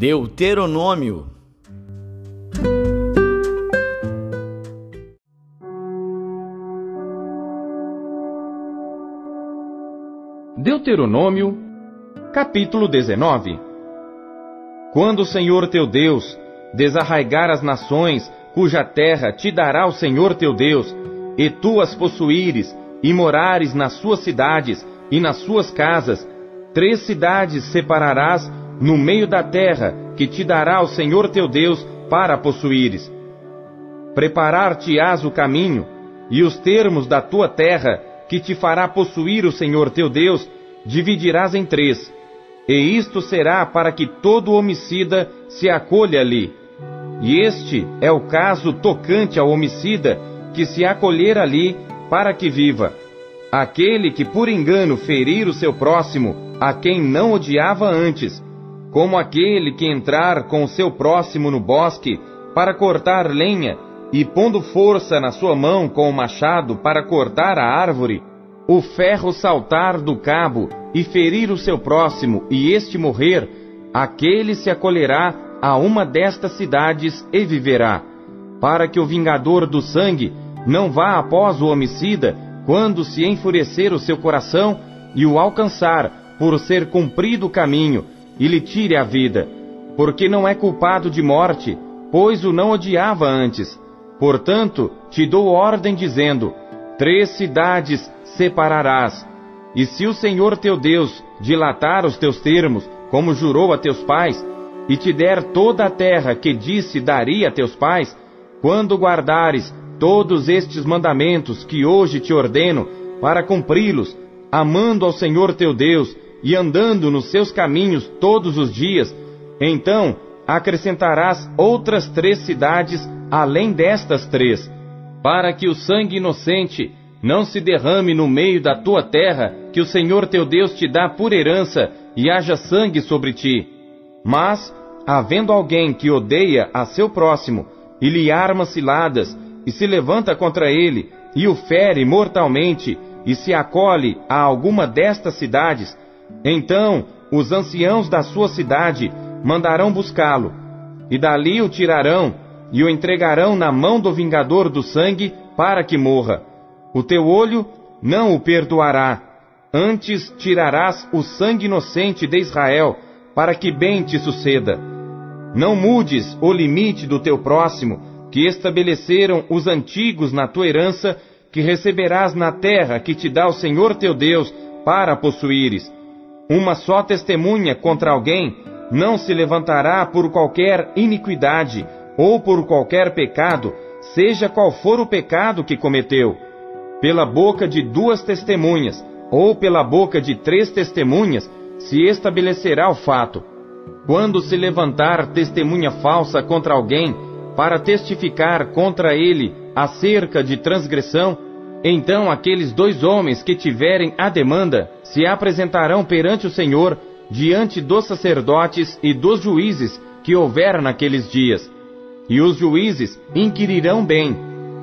Deuteronômio. Deuteronômio, capítulo 19 Quando o Senhor teu Deus desarraigar as nações, cuja terra te dará o Senhor teu Deus, e tu as possuíres, e morares nas suas cidades e nas suas casas, três cidades separarás no meio da terra que te dará o Senhor teu Deus para possuíres. Preparar-te-ás o caminho e os termos da tua terra que te fará possuir o Senhor teu Deus, dividirás em três. E isto será para que todo homicida se acolha ali. E este é o caso tocante ao homicida que se acolher ali para que viva. Aquele que por engano ferir o seu próximo, a quem não odiava antes, como aquele que entrar com seu próximo no bosque para cortar lenha, e pondo força na sua mão com o machado para cortar a árvore, o ferro saltar do cabo e ferir o seu próximo, e este morrer, aquele se acolherá a uma destas cidades e viverá, para que o vingador do sangue não vá após o homicida quando se enfurecer o seu coração e o alcançar por ser cumprido o caminho e lhe tire a vida, porque não é culpado de morte, pois o não odiava antes. Portanto, te dou ordem dizendo: Três cidades separarás. E se o Senhor teu Deus dilatar os teus termos, como jurou a teus pais, e te der toda a terra que disse daria a teus pais, quando guardares todos estes mandamentos que hoje te ordeno, para cumpri-los, amando ao Senhor teu Deus e andando nos seus caminhos todos os dias, então acrescentarás outras três cidades além destas três, para que o sangue inocente não se derrame no meio da tua terra, que o Senhor teu Deus te dá por herança, e haja sangue sobre ti. Mas, havendo alguém que odeia a seu próximo, e lhe arma ciladas, e se levanta contra ele, e o fere mortalmente, e se acolhe a alguma destas cidades, então os anciãos da sua cidade mandarão buscá-lo, e dali o tirarão, e o entregarão na mão do vingador do sangue, para que morra. O teu olho não o perdoará, antes tirarás o sangue inocente de Israel, para que bem te suceda. Não mudes o limite do teu próximo, que estabeleceram os antigos na tua herança, que receberás na terra que te dá o Senhor teu Deus, para possuíres uma só testemunha contra alguém não se levantará por qualquer iniquidade ou por qualquer pecado, seja qual for o pecado que cometeu. Pela boca de duas testemunhas ou pela boca de três testemunhas se estabelecerá o fato. Quando se levantar testemunha falsa contra alguém para testificar contra ele acerca de transgressão, então aqueles dois homens que tiverem a demanda se apresentarão perante o Senhor diante dos sacerdotes e dos juízes que houver naqueles dias. E os juízes inquirirão bem.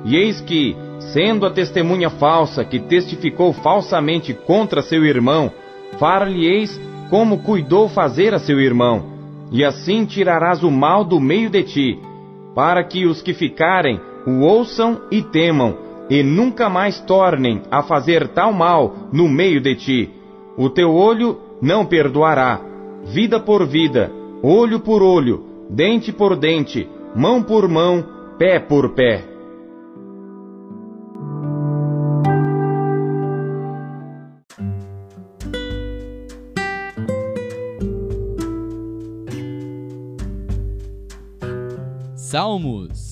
E eis que, sendo a testemunha falsa que testificou falsamente contra seu irmão, far-lhe-eis como cuidou fazer a seu irmão, e assim tirarás o mal do meio de ti, para que os que ficarem o ouçam e temam e nunca mais tornem a fazer tal mal no meio de ti. O teu olho não perdoará. Vida por vida, olho por olho, dente por dente, mão por mão, pé por pé. Salmos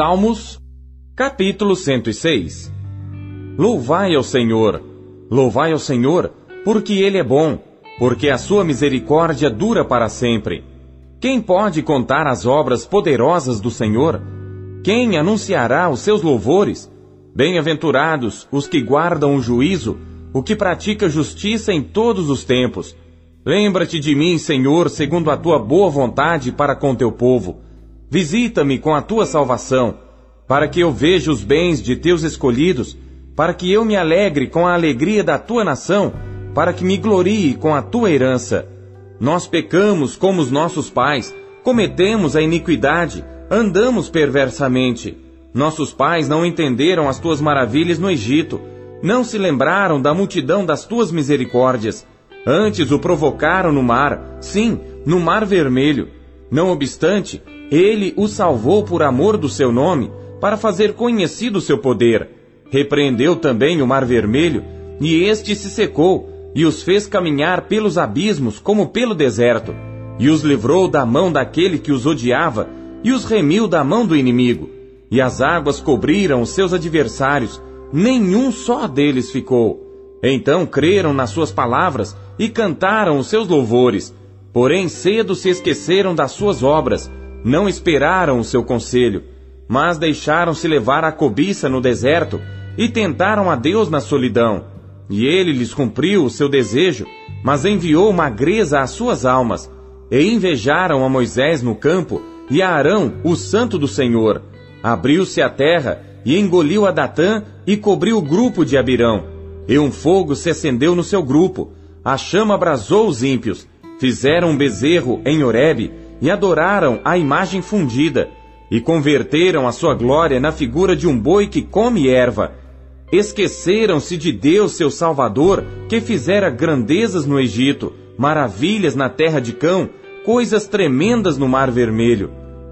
Salmos, capítulo 106 Louvai ao Senhor, louvai ao Senhor, porque Ele é bom, porque a sua misericórdia dura para sempre. Quem pode contar as obras poderosas do Senhor? Quem anunciará os seus louvores? Bem-aventurados os que guardam o juízo, o que pratica justiça em todos os tempos. Lembra-te de mim, Senhor, segundo a tua boa vontade para com teu povo Visita-me com a tua salvação, para que eu veja os bens de teus escolhidos, para que eu me alegre com a alegria da tua nação, para que me glorie com a tua herança. Nós pecamos como os nossos pais, cometemos a iniquidade, andamos perversamente. Nossos pais não entenderam as tuas maravilhas no Egito, não se lembraram da multidão das tuas misericórdias. Antes o provocaram no mar, sim, no mar vermelho. Não obstante, ele o salvou por amor do seu nome, para fazer conhecido seu poder. Repreendeu também o mar vermelho, e este se secou, e os fez caminhar pelos abismos como pelo deserto, e os livrou da mão daquele que os odiava, e os remiu da mão do inimigo. E as águas cobriram os seus adversários, nenhum só deles ficou. Então creram nas suas palavras e cantaram os seus louvores. Porém cedo se esqueceram das suas obras, não esperaram o seu conselho, mas deixaram-se levar à cobiça no deserto e tentaram a Deus na solidão. E ele lhes cumpriu o seu desejo, mas enviou magreza às suas almas. E invejaram a Moisés no campo e a Arão, o santo do Senhor. Abriu-se a terra e engoliu a Datã e cobriu o grupo de Abirão. E um fogo se acendeu no seu grupo. A chama abrasou os ímpios. Fizeram bezerro em Horebe e adoraram a imagem fundida. E converteram a sua glória na figura de um boi que come erva. Esqueceram-se de Deus, seu Salvador, que fizera grandezas no Egito, maravilhas na terra de Cão, coisas tremendas no Mar Vermelho.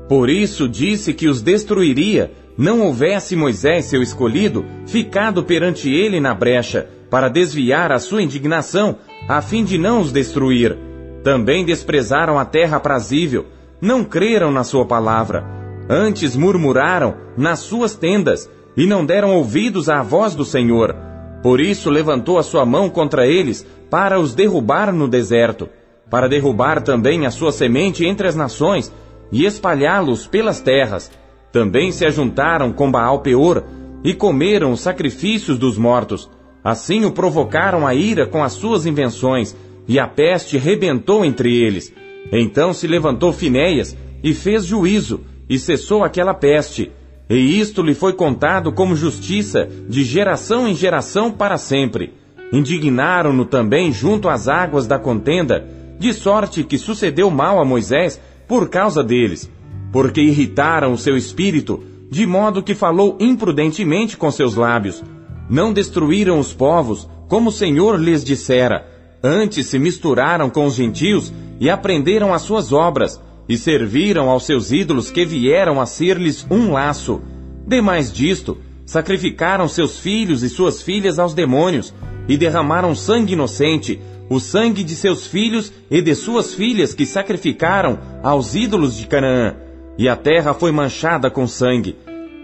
Por isso disse que os destruiria, não houvesse Moisés, seu escolhido, ficado perante ele na brecha, para desviar a sua indignação, a fim de não os destruir. Também desprezaram a terra aprazível, não creram na sua palavra. Antes murmuraram nas suas tendas, e não deram ouvidos à voz do Senhor. Por isso levantou a sua mão contra eles, para os derrubar no deserto, para derrubar também a sua semente entre as nações, e espalhá-los pelas terras. Também se ajuntaram com Baal Peor, e comeram os sacrifícios dos mortos. Assim o provocaram a ira com as suas invenções, e a peste rebentou entre eles. Então se levantou Finéias, e fez juízo, e cessou aquela peste, e isto lhe foi contado como justiça de geração em geração para sempre. Indignaram-no também junto às águas da contenda, de sorte que sucedeu mal a Moisés por causa deles, porque irritaram o seu espírito, de modo que falou imprudentemente com seus lábios. Não destruíram os povos, como o Senhor lhes dissera, antes se misturaram com os gentios e aprenderam as suas obras, e serviram aos seus ídolos que vieram a ser-lhes um laço. Demais disto, sacrificaram seus filhos e suas filhas aos demônios, e derramaram sangue inocente, o sangue de seus filhos e de suas filhas que sacrificaram aos ídolos de Canaã, e a terra foi manchada com sangue.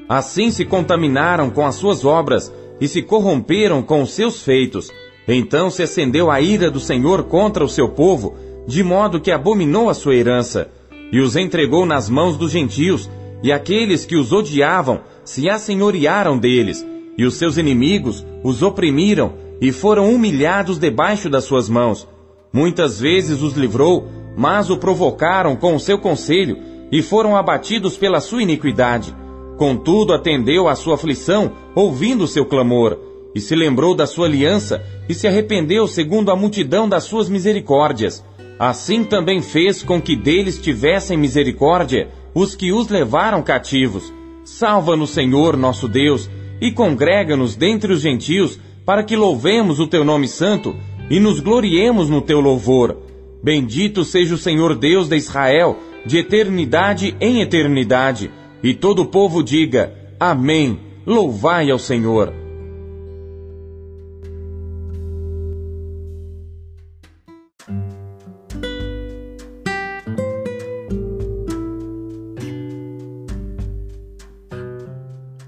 Assim se contaminaram com as suas obras e se corromperam com os seus feitos. Então se acendeu a ira do Senhor contra o seu povo, de modo que abominou a sua herança e os entregou nas mãos dos gentios, e aqueles que os odiavam se assenhorearam deles, e os seus inimigos os oprimiram e foram humilhados debaixo das suas mãos. Muitas vezes os livrou, mas o provocaram com o seu conselho e foram abatidos pela sua iniquidade. Contudo, atendeu à sua aflição, ouvindo o seu clamor, e se lembrou da sua aliança e se arrependeu segundo a multidão das suas misericórdias. Assim também fez com que deles tivessem misericórdia os que os levaram cativos. Salva-nos, Senhor, nosso Deus, e congrega-nos dentre os gentios, para que louvemos o teu nome santo e nos gloriemos no teu louvor. Bendito seja o Senhor Deus de Israel, de eternidade em eternidade. E todo o povo diga: Amém. Louvai ao Senhor.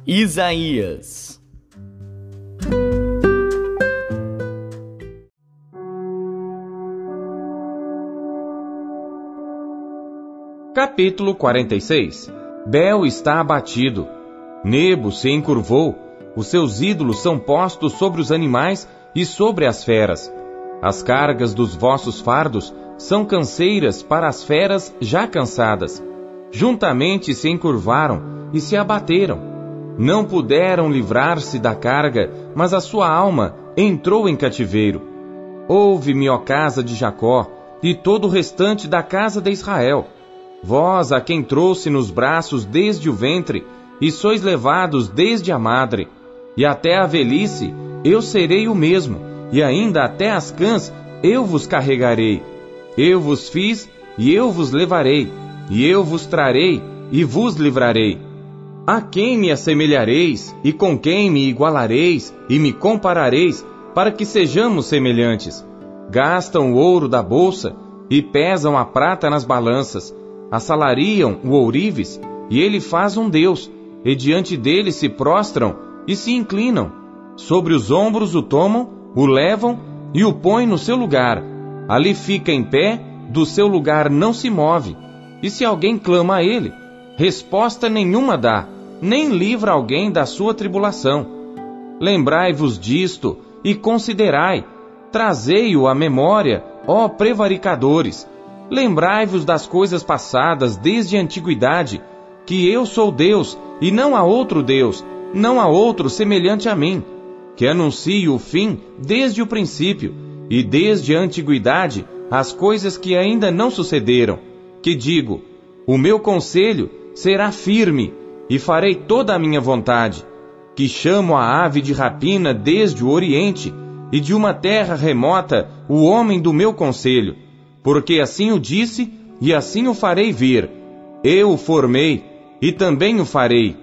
Isaías. Capítulo 46 Bel está abatido. Nebo se encurvou. Os seus ídolos são postos sobre os animais e sobre as feras. As cargas dos vossos fardos são canseiras para as feras já cansadas. juntamente se encurvaram e se abateram. Não puderam livrar-se da carga, mas a sua alma entrou em cativeiro. Ouve-me, ó casa de Jacó, e todo o restante da casa de Israel. Vós, a quem trouxe nos braços desde o ventre, e sois levados desde a madre, e até a velhice, eu serei o mesmo, e ainda até as cãs eu vos carregarei. Eu vos fiz, e eu vos levarei, e eu vos trarei, e vos livrarei. A quem me assemelhareis, e com quem me igualareis, e me comparareis, para que sejamos semelhantes? Gastam o ouro da bolsa, e pesam a prata nas balanças, assalariam o ourives, e ele faz um Deus, e diante dele se prostram e se inclinam. Sobre os ombros o tomam, o levam e o põem no seu lugar. Ali fica em pé, do seu lugar não se move. E se alguém clama a ele, resposta nenhuma dá, nem livra alguém da sua tribulação. Lembrai-vos disto e considerai, trazei-o à memória, ó prevaricadores. Lembrai-vos das coisas passadas desde a antiguidade, que eu sou Deus e não há outro Deus, não há outro semelhante a mim, que anuncie o fim desde o princípio e desde a antiguidade as coisas que ainda não sucederam, que digo: o meu conselho será firme e farei toda a minha vontade, que chamo a ave de rapina desde o Oriente e de uma terra remota o homem do meu conselho, porque assim o disse e assim o farei vir. Eu o formei e também o farei.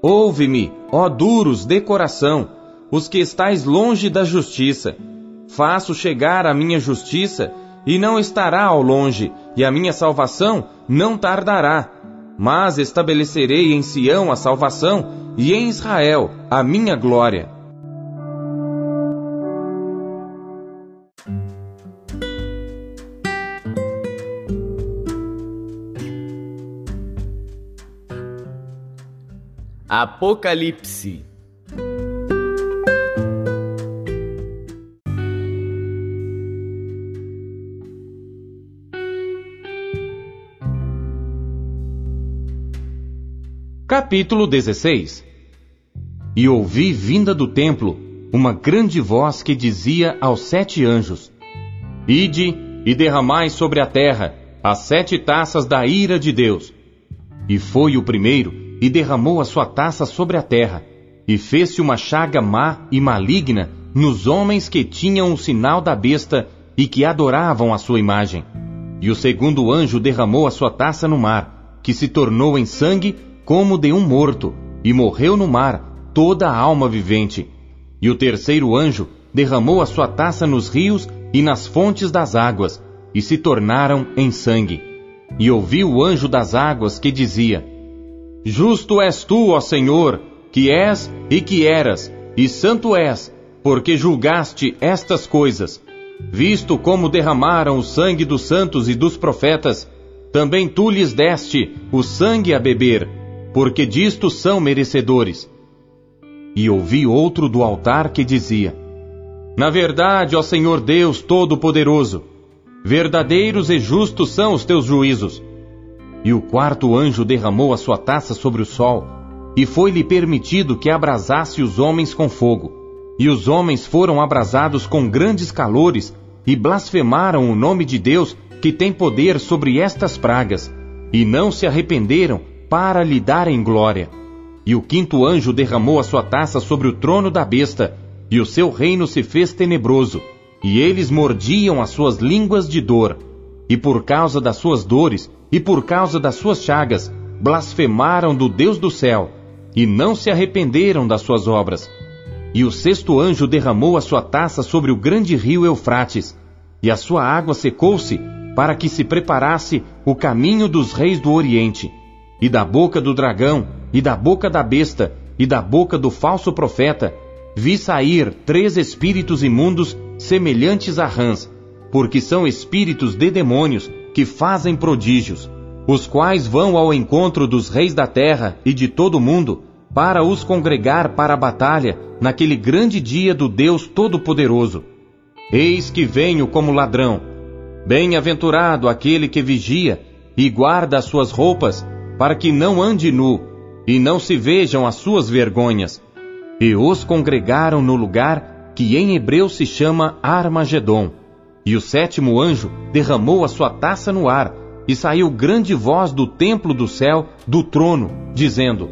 Ouve-me, ó duros de coração, os que estáis longe da justiça. Faço chegar a minha justiça, e não estará ao longe, e a minha salvação não tardará. Mas estabelecerei em Sião a salvação, e em Israel a minha glória. Apocalipse Capítulo 16 E ouvi vinda do templo uma grande voz que dizia aos sete anjos: Ide e derramai sobre a terra as sete taças da ira de Deus. E foi o primeiro e derramou a sua taça sobre a terra, e fez-se uma chaga má e maligna nos homens que tinham o sinal da besta e que adoravam a sua imagem. E o segundo anjo derramou a sua taça no mar, que se tornou em sangue como de um morto, e morreu no mar toda a alma vivente. E o terceiro anjo derramou a sua taça nos rios e nas fontes das águas, e se tornaram em sangue. E ouvi o anjo das águas que dizia: Justo és tu, ó Senhor, que és e que eras, e santo és, porque julgaste estas coisas. Visto como derramaram o sangue dos santos e dos profetas, também tu lhes deste o sangue a beber, porque disto são merecedores. E ouvi outro do altar que dizia: Na verdade, ó Senhor Deus Todo-Poderoso, verdadeiros e justos são os teus juízos e o quarto anjo derramou a sua taça sobre o sol, e foi-lhe permitido que abrasasse os homens com fogo. E os homens foram abrasados com grandes calores, e blasfemaram o nome de Deus, que tem poder sobre estas pragas, e não se arrependeram para lhe darem glória. E o quinto anjo derramou a sua taça sobre o trono da besta, e o seu reino se fez tenebroso, e eles mordiam as suas línguas de dor. E por causa das suas dores, e por causa das suas chagas, blasfemaram do Deus do céu, e não se arrependeram das suas obras. E o sexto anjo derramou a sua taça sobre o grande rio Eufrates, e a sua água secou-se, para que se preparasse o caminho dos reis do Oriente. E da boca do dragão, e da boca da besta, e da boca do falso profeta, vi sair três espíritos imundos semelhantes a rãs, porque são espíritos de demônios que fazem prodígios, os quais vão ao encontro dos reis da terra e de todo o mundo, para os congregar para a batalha naquele grande dia do Deus Todo-Poderoso. Eis que venho como ladrão. Bem-aventurado aquele que vigia e guarda as suas roupas, para que não ande nu, e não se vejam as suas vergonhas. E os congregaram no lugar que em hebreu se chama Armagedon. E o sétimo anjo derramou a sua taça no ar, e saiu grande voz do templo do céu, do trono, dizendo: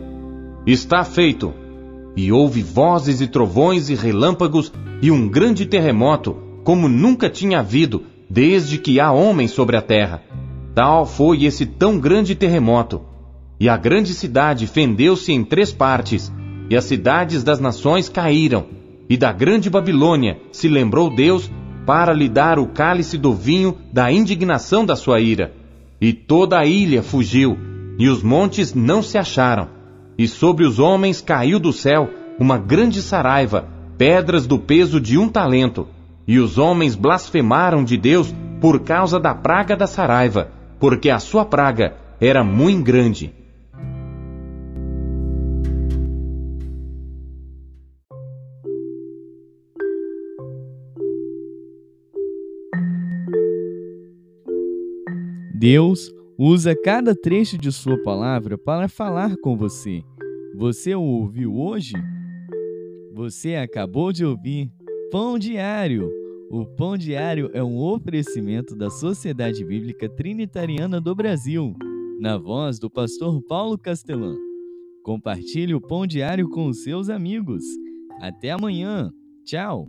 Está feito. E houve vozes e trovões e relâmpagos e um grande terremoto, como nunca tinha havido, desde que há homens sobre a terra. Tal foi esse tão grande terremoto. E a grande cidade fendeu-se em três partes, e as cidades das nações caíram, e da grande Babilônia se lembrou Deus para lhe dar o cálice do vinho da indignação da sua ira. E toda a ilha fugiu, e os montes não se acharam. E sobre os homens caiu do céu uma grande saraiva, pedras do peso de um talento. E os homens blasfemaram de Deus por causa da praga da saraiva, porque a sua praga era muito grande. Deus usa cada trecho de Sua palavra para falar com você. Você o ouviu hoje? Você acabou de ouvir Pão Diário. O Pão Diário é um oferecimento da Sociedade Bíblica Trinitariana do Brasil, na voz do pastor Paulo Castelã. Compartilhe o Pão Diário com os seus amigos. Até amanhã. Tchau.